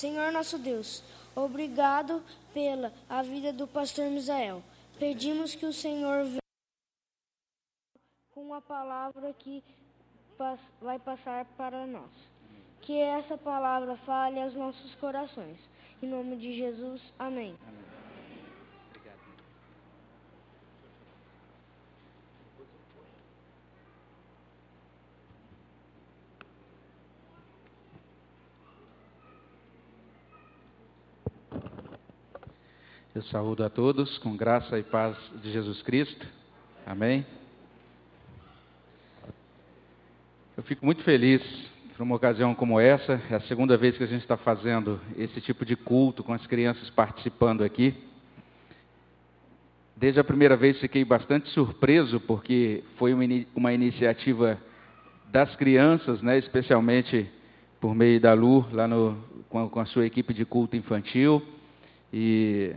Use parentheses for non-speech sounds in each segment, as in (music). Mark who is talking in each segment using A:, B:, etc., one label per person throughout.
A: Senhor nosso Deus, obrigado pela a vida do pastor Misael. Pedimos que o Senhor venha com a palavra que vai passar para nós. Que essa palavra fale aos nossos corações. Em nome de Jesus, amém. amém.
B: Eu saúdo a todos com graça e paz de Jesus Cristo. Amém. Eu fico muito feliz por uma ocasião como essa. É a segunda vez que a gente está fazendo esse tipo de culto com as crianças participando aqui. Desde a primeira vez fiquei bastante surpreso porque foi uma, iniciativa das crianças, né, especialmente por meio da Lu, lá no, com, a, com a sua equipe de culto infantil. E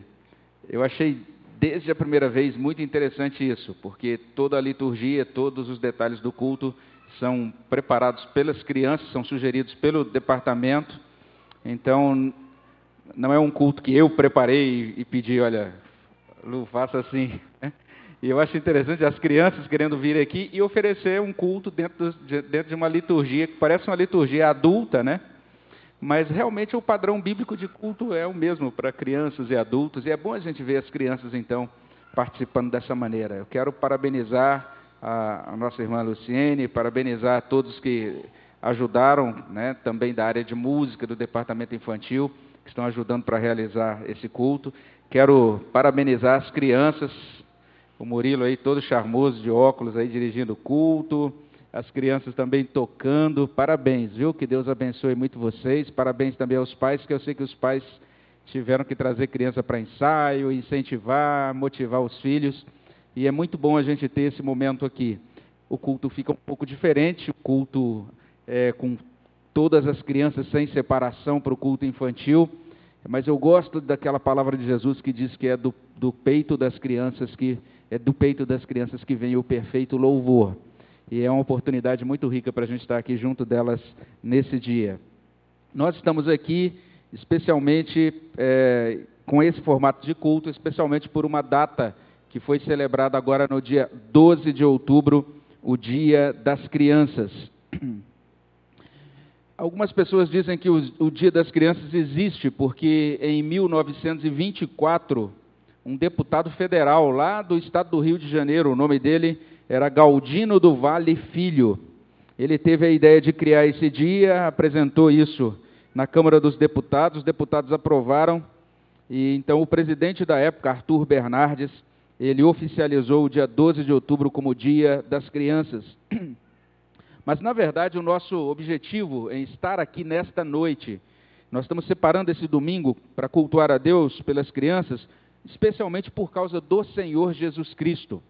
B: eu achei desde a primeira vez muito interessante isso, porque toda a liturgia, todos os detalhes do culto são preparados pelas crianças, são sugeridos pelo departamento. Então, não é um culto que eu preparei e pedi, olha, Lu, faça assim. (laughs) E eu acho interessante as crianças querendo vir aqui e oferecer um culto dentro de, dentro de uma liturgia que parece uma liturgia adulta, né? Mas realmente o padrão bíblico de culto é o mesmo para crianças e adultos, e é bom a gente ver as crianças então participando dessa maneira. Eu quero parabenizar a, a nossa irmã Luciene, parabenizar todos que ajudaram, né, também da área de música do departamento infantil, que estão ajudando para realizar esse culto. Quero parabenizar as crianças, o Murilo aí todo charmoso de óculos aí dirigindo o culto as crianças também tocando. Parabéns, viu? Que Deus abençoe muito vocês. Parabéns também aos pais, que eu sei que os pais tiveram que trazer criança para ensaio, incentivar, motivar os filhos. E é muito bom a gente ter esse momento aqui. O culto fica um pouco diferente, o culto é, com todas as crianças sem separação para o culto infantil. Mas eu gosto daquela palavra de Jesus que diz que é do, do peito das crianças que é do peito das crianças que vem o perfeito louvor e é uma oportunidade muito rica para a gente estar aqui junto delas nesse dia. Nós estamos aqui especialmente é, com esse formato de culto, especialmente por uma data que foi celebrada agora no dia 12 de outubro, o Dia das Crianças. (clears throat) Algumas pessoas dizem que o, o Dia das Crianças existe porque em 1924, um deputado federal lá do estado do Rio de Janeiro, o nome dele era Galdino do Vale Filho. Ele teve a ideia de criar esse dia, apresentou isso na Câmara dos Deputados, os deputados aprovaram, e então o presidente da época, Arthur Bernardes, ele oficializou o dia 12 de outubro como Dia das Crianças. (clears throat) Mas, na verdade, o nosso objetivo em estar aqui nesta noite, nós estamos separando esse domingo para cultuar a Deus pelas crianças, especialmente por causa do Senhor Jesus Cristo.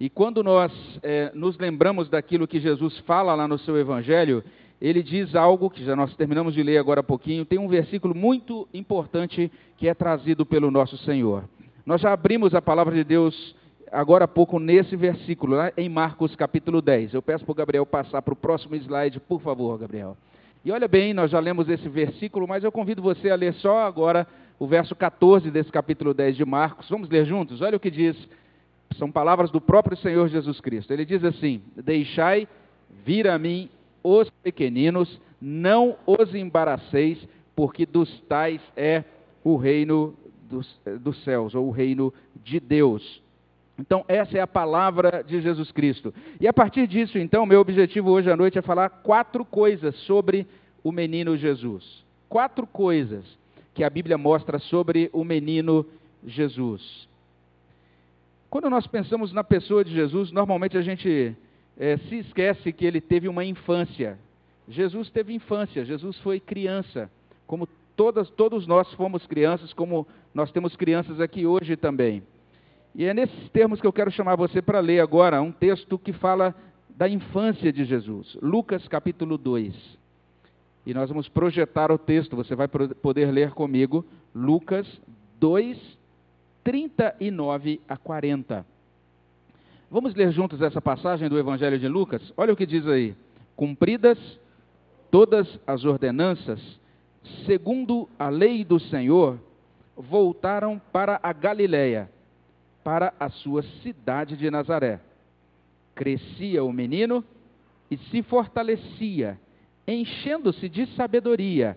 B: E quando nós é, nos lembramos daquilo que Jesus fala lá no seu Evangelho, ele diz algo que já nós terminamos de ler agora há pouquinho. Tem um versículo muito importante que é trazido pelo nosso Senhor. Nós já abrimos a palavra de Deus agora há pouco nesse versículo, lá em Marcos capítulo 10. Eu peço para o Gabriel passar para o próximo slide, por favor, Gabriel. E olha bem, nós já lemos esse versículo, mas eu convido você a ler só agora o verso 14 desse capítulo 10 de Marcos. Vamos ler juntos? Olha o que diz são palavras do próprio Senhor Jesus Cristo. Ele diz assim: Deixai vir a mim os pequeninos, não os embaraceis, porque dos tais é o reino dos, dos céus, ou o reino de Deus. Então, essa é a palavra de Jesus Cristo. E a partir disso, então, meu objetivo hoje à noite é falar quatro coisas sobre o menino Jesus. Quatro coisas que a Bíblia mostra sobre o menino Jesus. Quando nós pensamos na pessoa de Jesus, normalmente a gente é, se esquece que ele teve uma infância. Jesus teve infância, Jesus foi criança, como todas, todos nós fomos crianças, como nós temos crianças aqui hoje também. E é nesses termos que eu quero chamar você para ler agora um texto que fala da infância de Jesus, Lucas capítulo 2. E nós vamos projetar o texto, você vai poder ler comigo, Lucas 2, 39 a 40. Vamos ler juntos essa passagem do Evangelho de Lucas? Olha o que diz aí. Cumpridas todas as ordenanças, segundo a lei do Senhor, voltaram para a Galiléia, para a sua cidade de Nazaré. Crescia o menino e se fortalecia, enchendo-se de sabedoria,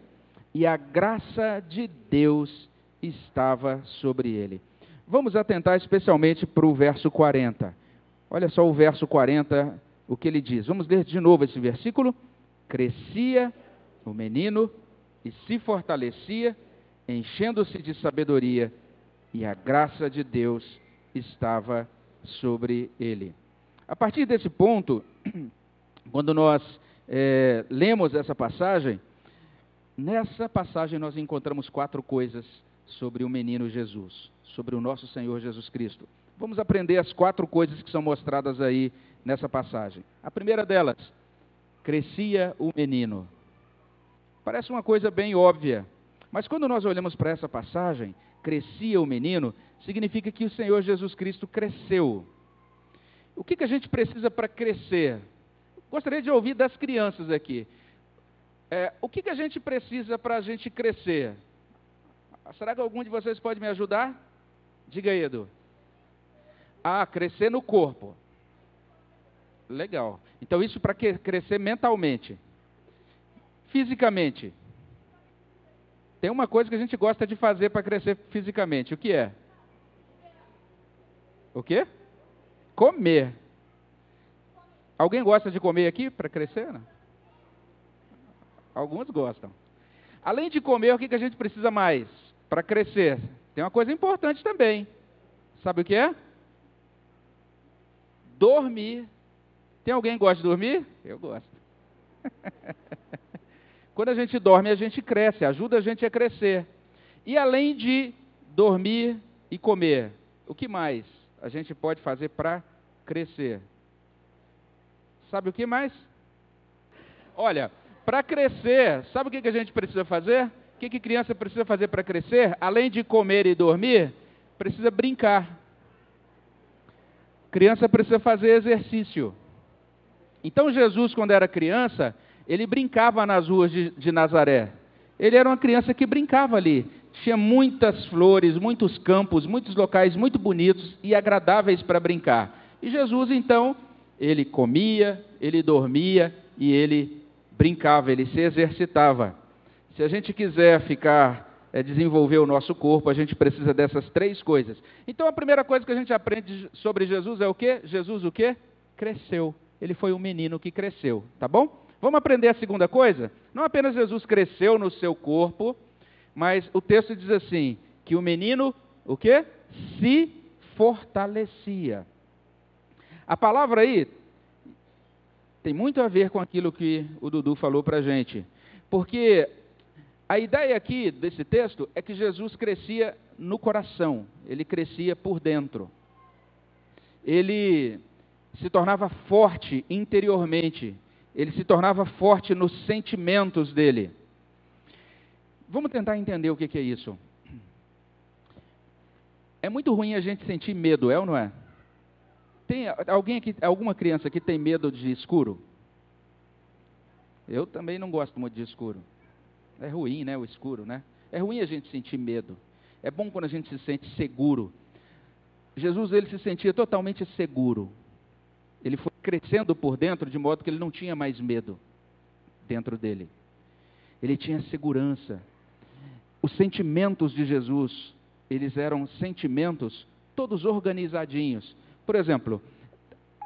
B: e a graça de Deus estava sobre ele. Vamos atentar especialmente para o verso 40. Olha só o verso 40, o que ele diz. Vamos ler de novo esse versículo. Crescia o menino e se fortalecia, enchendo-se de sabedoria, e a graça de Deus estava sobre ele. A partir desse ponto, (clears throat) quando nós é, lemos essa passagem, nessa passagem nós encontramos quatro coisas sobre o menino Jesus, sobre o nosso Senhor Jesus Cristo. Vamos aprender as quatro coisas que são mostradas aí nessa passagem. A primeira delas, crescia o menino. Parece uma coisa bem óbvia, mas quando nós olhamos para essa passagem, crescia o menino, significa que o Senhor Jesus Cristo cresceu. O que, que a gente precisa para crescer? Gostaria de ouvir das crianças aqui. É, o que, que a gente precisa para a gente crescer? Será que algum de vocês pode me ajudar? Diga aí, Edu. Ah, crescer no corpo. Legal. Então, isso para crescer mentalmente. Fisicamente. Tem uma coisa que a gente gosta de fazer para crescer fisicamente. O que é? O quê? Comer. Alguém gosta de comer aqui para crescer? Não? Alguns gostam. Além de comer, o que a gente precisa mais para crescer? Tem uma coisa importante também. Sabe o que é? Dormir. Tem alguém que gosta de dormir? Eu gosto. (laughs) Quando a gente dorme, a gente cresce, ajuda a gente a crescer. E além de dormir e comer, o que mais a gente pode fazer para crescer? Sabe o que mais? Olha, para crescer, sabe o que, a gente precisa fazer? Que, que criança precisa fazer para crescer? Além de comer e dormir, precisa brincar. Criança precisa fazer exercício. Então Jesus, quando era criança, ele brincava nas ruas de, de Nazaré. Ele era uma criança que brincava ali. Tinha muitas flores, muitos campos, muitos locais muito bonitos e agradáveis para brincar. E Jesus, então, ele comia, ele dormia e ele brincava, ele se exercitava. Se a gente quiser ficar, é, desenvolver o nosso corpo, a gente precisa dessas três coisas. Então a primeira coisa que a gente aprende sobre Jesus é o quê? Jesus o quê? Cresceu. Ele foi um menino que cresceu, tá bom? Vamos aprender a segunda coisa? Não apenas Jesus cresceu no seu corpo, mas o texto diz assim, que o menino, o quê? Se fortalecia. A palavra aí tem muito a ver com aquilo que o Dudu falou para a gente. Porque a ideia aqui desse texto é que Jesus crescia no coração, ele crescia por dentro. Ele se tornava forte interiormente, ele se tornava forte nos sentimentos dele. Vamos tentar entender o que é isso. É muito ruim a gente sentir medo, é ou não é? Tem alguém aqui, alguma criança que tem medo de escuro? Eu também não gosto muito de escuro. É ruim, né, o escuro, né? É ruim a gente sentir medo. É bom quando a gente se sente seguro. Jesus ele se sentia totalmente seguro. Ele foi crescendo por dentro de modo que ele não tinha mais medo dentro dele. Ele tinha segurança. Os sentimentos de Jesus, eles eram sentimentos todos organizadinhos. Por exemplo,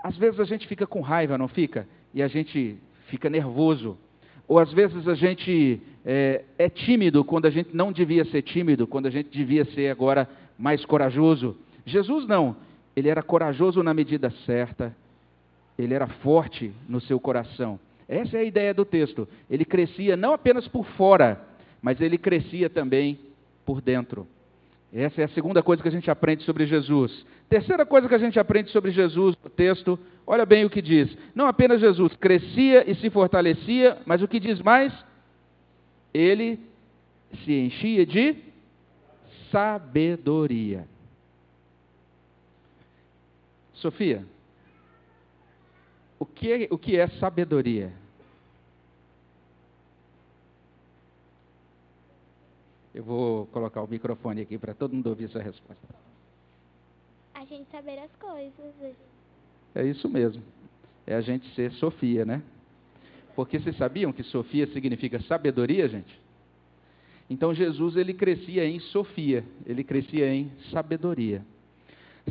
B: às vezes a gente fica com raiva, não fica? E a gente fica nervoso. Ou às vezes a gente é, é tímido quando a gente não devia ser tímido, quando a gente devia ser agora mais corajoso. Jesus não. Ele era corajoso na medida certa, ele era forte no seu coração. Essa é a ideia do texto. Ele crescia não apenas por fora, mas ele crescia também por dentro. Essa é a segunda coisa que a gente aprende sobre Jesus. Terceira coisa que a gente aprende sobre Jesus no texto, olha bem o que diz. Não apenas Jesus crescia e se fortalecia, mas o que diz mais? Ele se enchia de sabedoria. Sofia, o que o que é sabedoria? Eu vou colocar o microfone aqui para todo mundo ouvir sua resposta.
C: A gente saber as coisas.
B: É isso mesmo. É a gente ser Sofia, né? Porque vocês sabiam que Sofia significa sabedoria, gente? Então Jesus ele crescia em Sofia, ele crescia em sabedoria.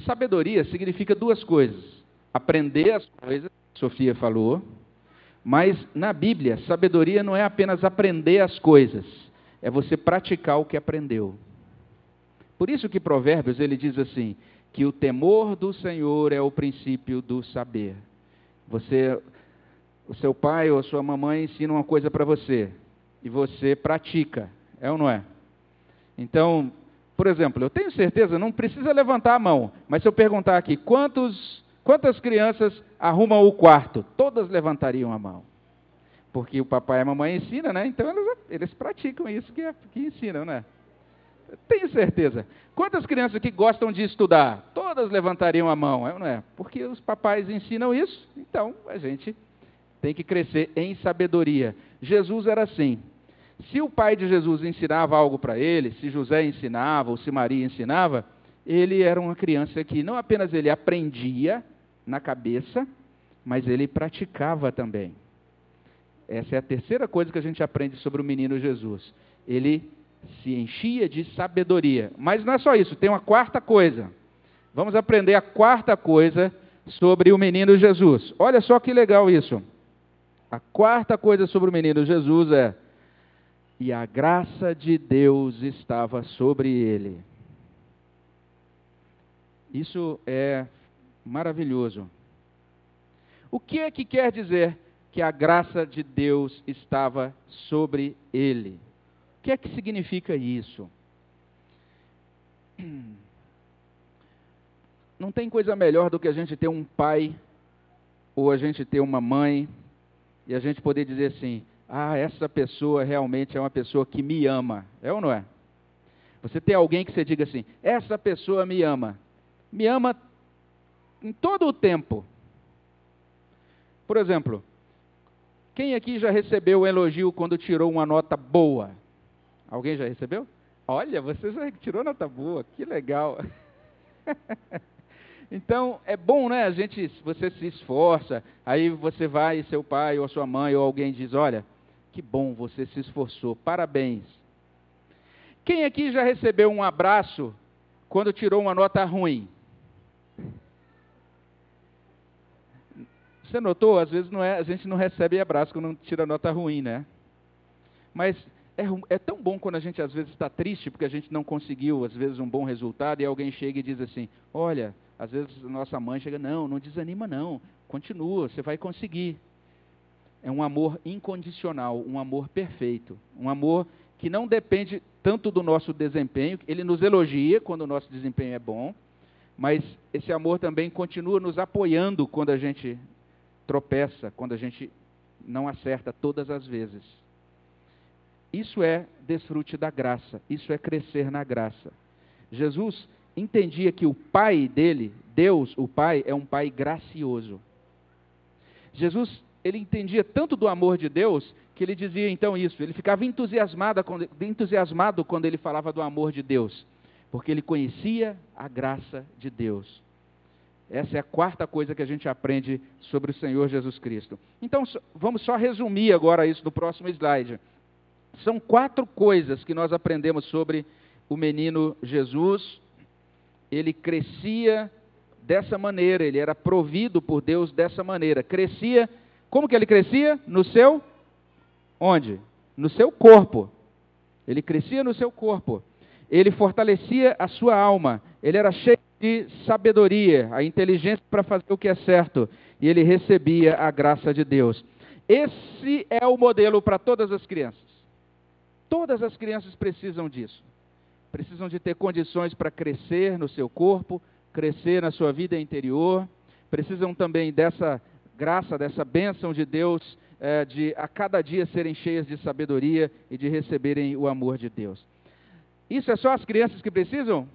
B: Sabedoria significa duas coisas: aprender as coisas, Sofia falou, mas na Bíblia, sabedoria não é apenas aprender as coisas, é você praticar o que aprendeu. Por isso que Provérbios ele diz assim, que o temor do Senhor é o princípio do saber. Você o seu pai ou a sua mamãe ensina uma coisa para você e você pratica, é ou não é? Então, por exemplo, eu tenho certeza, não precisa levantar a mão, mas se eu perguntar aqui, quantos Quantas crianças arrumam o quarto? Todas levantariam a mão. Porque o papai e a mamãe ensinam, né? Então eles, eles praticam isso que, que ensinam, né? Tenho certeza. Quantas crianças que gostam de estudar? Todas levantariam a mão, é não é? Porque os papais ensinam isso, então a gente tem que crescer em sabedoria. Jesus era assim. Se o pai de Jesus ensinava algo para ele, se José ensinava ou se Maria ensinava, ele era uma criança que não apenas ele aprendia, na cabeça, mas ele praticava também. Essa é a terceira coisa que a gente aprende sobre o menino Jesus. Ele se enchia de sabedoria. Mas não é só isso, tem uma quarta coisa. Vamos aprender a quarta coisa sobre o menino Jesus. Olha só que legal isso. A quarta coisa sobre o menino Jesus é: e a graça de Deus estava sobre ele. Isso é maravilhoso. O que é que quer dizer que a graça de Deus estava sobre ele? O que é que significa isso? (clears throat) Não tem coisa melhor do que a gente ter um pai ou a gente ter uma mãe e a gente poder dizer assim: ah, essa pessoa realmente é uma pessoa que me ama. É ou não é? Você tem alguém que você diga assim: essa pessoa me ama. Me ama em todo o tempo. Por exemplo, quem aqui já recebeu um elogio quando tirou uma nota boa? Alguém já recebeu? Olha, você já tirou nota boa, que legal. (laughs) então, é bom, né? A gente, você se esforça, aí você vai, seu pai ou sua mãe ou alguém diz: Olha, que bom, você se esforçou, parabéns. Quem aqui já recebeu um abraço quando tirou uma nota ruim? Você notou? Às vezes não é, a gente não recebe abraço quando não tira nota ruim, né? Mas é, é, tão bom quando a gente às vezes está triste porque a gente não conseguiu, às vezes, um bom resultado e alguém chega e diz assim: Olha, às vezes nossa mãe chega, não, não desanima, não, continua, você vai conseguir. É um amor incondicional, um amor perfeito, um amor que não depende tanto do nosso desempenho, ele nos elogia quando o nosso desempenho é bom, mas esse amor também continua nos apoiando quando a gente tropeça, quando a gente não acerta todas as vezes. Isso é desfrute da graça, isso é crescer na graça. Jesus entendia que o pai dele, Deus, o pai, é um pai gracioso. Jesus, ele entendia tanto do amor de Deus que ele dizia então isso. Ele ficava entusiasmado quando, entusiasmado quando ele falava do amor de Deus, porque ele conhecia a graça de Deus. Essa é a quarta coisa que a gente aprende sobre o Senhor Jesus Cristo. Então, vamos só resumir agora isso no próximo slide. São quatro coisas que nós aprendemos sobre o menino Jesus. Ele crescia dessa maneira, ele era provido por Deus dessa maneira. Crescia, como que ele crescia? No seu onde? No seu corpo. Ele crescia no seu corpo. Ele fortalecia a sua alma. Ele era cheio de sabedoria, a inteligência para fazer o que é certo, e ele recebia a graça de Deus. Esse é o modelo para todas as crianças. Todas as crianças precisam disso. Precisam de ter condições para crescer no seu corpo, crescer na sua vida interior. Precisam também dessa graça, dessa bênção de Deus, é, de a cada dia serem cheias de sabedoria e de receberem o amor de Deus. Isso é só as crianças que precisam?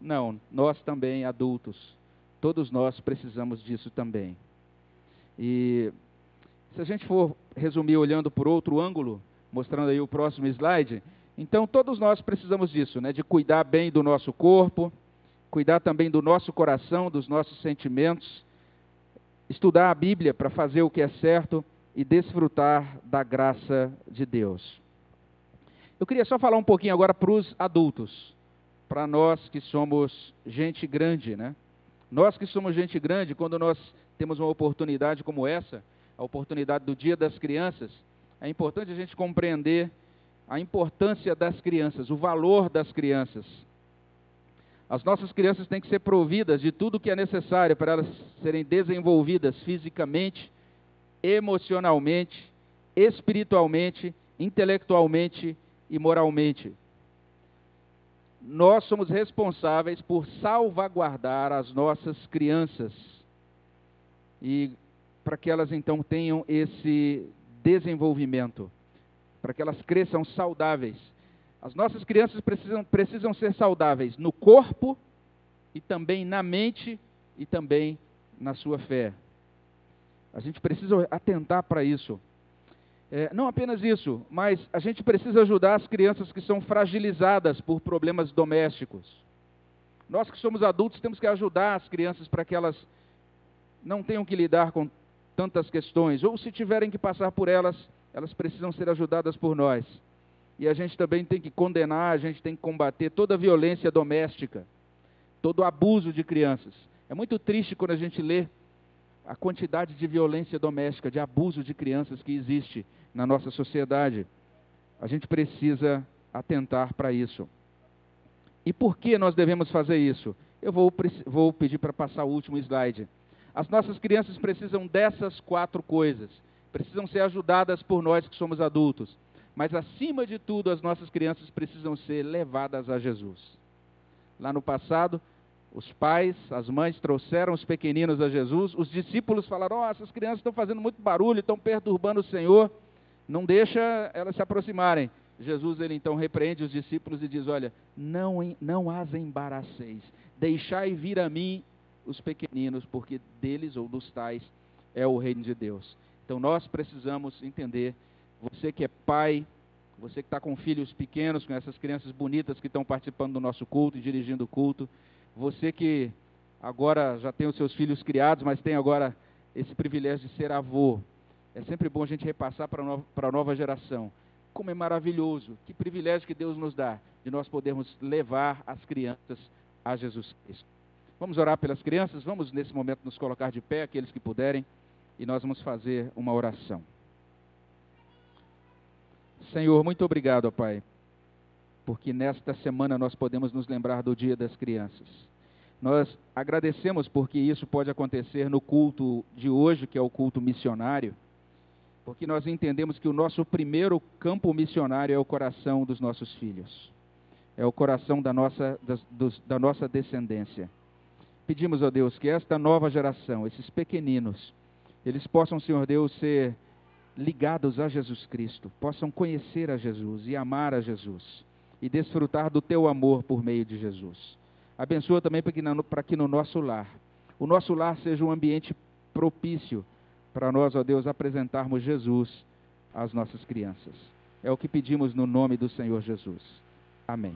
B: Não, nós também, adultos, todos nós precisamos disso também. E se a gente for resumir olhando por outro ângulo, mostrando aí o próximo slide, Então, todos nós precisamos disso, né? de cuidar bem do nosso corpo, cuidar também do nosso coração, dos nossos sentimentos, estudar a Bíblia para fazer o que é certo e desfrutar da graça de Deus. Eu queria só falar um pouquinho agora para os adultos, para nós que somos gente grande, né? Nós que somos gente grande, quando nós temos uma oportunidade como essa, a oportunidade do Dia das Crianças, é importante a gente compreender a importância das crianças, o valor das crianças. As nossas crianças têm que ser providas de tudo que é necessário para elas serem desenvolvidas fisicamente, emocionalmente, espiritualmente, intelectualmente e moralmente. Nós somos responsáveis por salvaguardar as nossas crianças e para que elas então tenham esse desenvolvimento, para que elas cresçam saudáveis. As nossas crianças precisam, precisam ser saudáveis no corpo e também na mente e também na sua fé. A gente precisa atentar para isso. É, não apenas isso, mas a gente precisa ajudar as crianças que são fragilizadas por problemas domésticos. Nós que somos adultos temos que ajudar as crianças para que elas não tenham que lidar com tantas questões, ou se tiverem que passar por elas, elas precisam ser ajudadas por nós. E a gente também tem que condenar, a gente tem que combater toda a violência doméstica, todo o abuso de crianças. É muito triste quando a gente lê a quantidade de violência doméstica, de abuso de crianças que existe na nossa sociedade. A gente precisa atentar para isso. E por que nós devemos fazer isso? Eu vou, vou pedir para passar o último slide. As nossas crianças precisam dessas quatro coisas. Precisam ser ajudadas por nós que somos adultos. Mas, acima de tudo, as nossas crianças precisam ser levadas a Jesus. Lá no passado, os pais, as mães trouxeram os pequeninos a Jesus. Os discípulos falaram: oh, essas crianças estão fazendo muito barulho, estão perturbando o Senhor. Não deixa elas se aproximarem. Jesus ele então repreende os discípulos e diz: Olha, não, não as embaraceis, deixai vir a mim os pequeninos, porque deles ou dos tais é o reino de Deus. Então nós precisamos entender, você que é pai, você que está com filhos pequenos, com essas crianças bonitas que estão participando do nosso culto e dirigindo o culto, você que agora já tem os seus filhos criados, mas tem agora esse privilégio de ser avô. É sempre bom a gente repassar para a nova geração. Como é maravilhoso, que privilégio que Deus nos dá de nós podermos levar as crianças a Jesus Cristo. Vamos orar pelas crianças? Vamos nesse momento nos colocar de pé, aqueles que puderem, e nós vamos fazer uma oração. Senhor, muito obrigado, ó Pai, porque nesta semana nós podemos nos lembrar do Dia das Crianças. Nós agradecemos porque isso pode acontecer no culto de hoje, que é o culto missionário, porque nós entendemos que o nosso primeiro campo missionário é o coração dos nossos filhos, é o coração da nossa, dos, da nossa descendência. Pedimos a Deus que esta nova geração, esses pequeninos, eles possam, Senhor Deus, ser ligados a Jesus Cristo, possam conhecer a Jesus e amar a Jesus e desfrutar do teu amor por meio de Jesus. Abençoa também para que, para que no nosso lar, o nosso lar seja um ambiente propício para nós, ó Deus, apresentarmos Jesus às nossas crianças. É o que pedimos no nome do Senhor Jesus. Amém.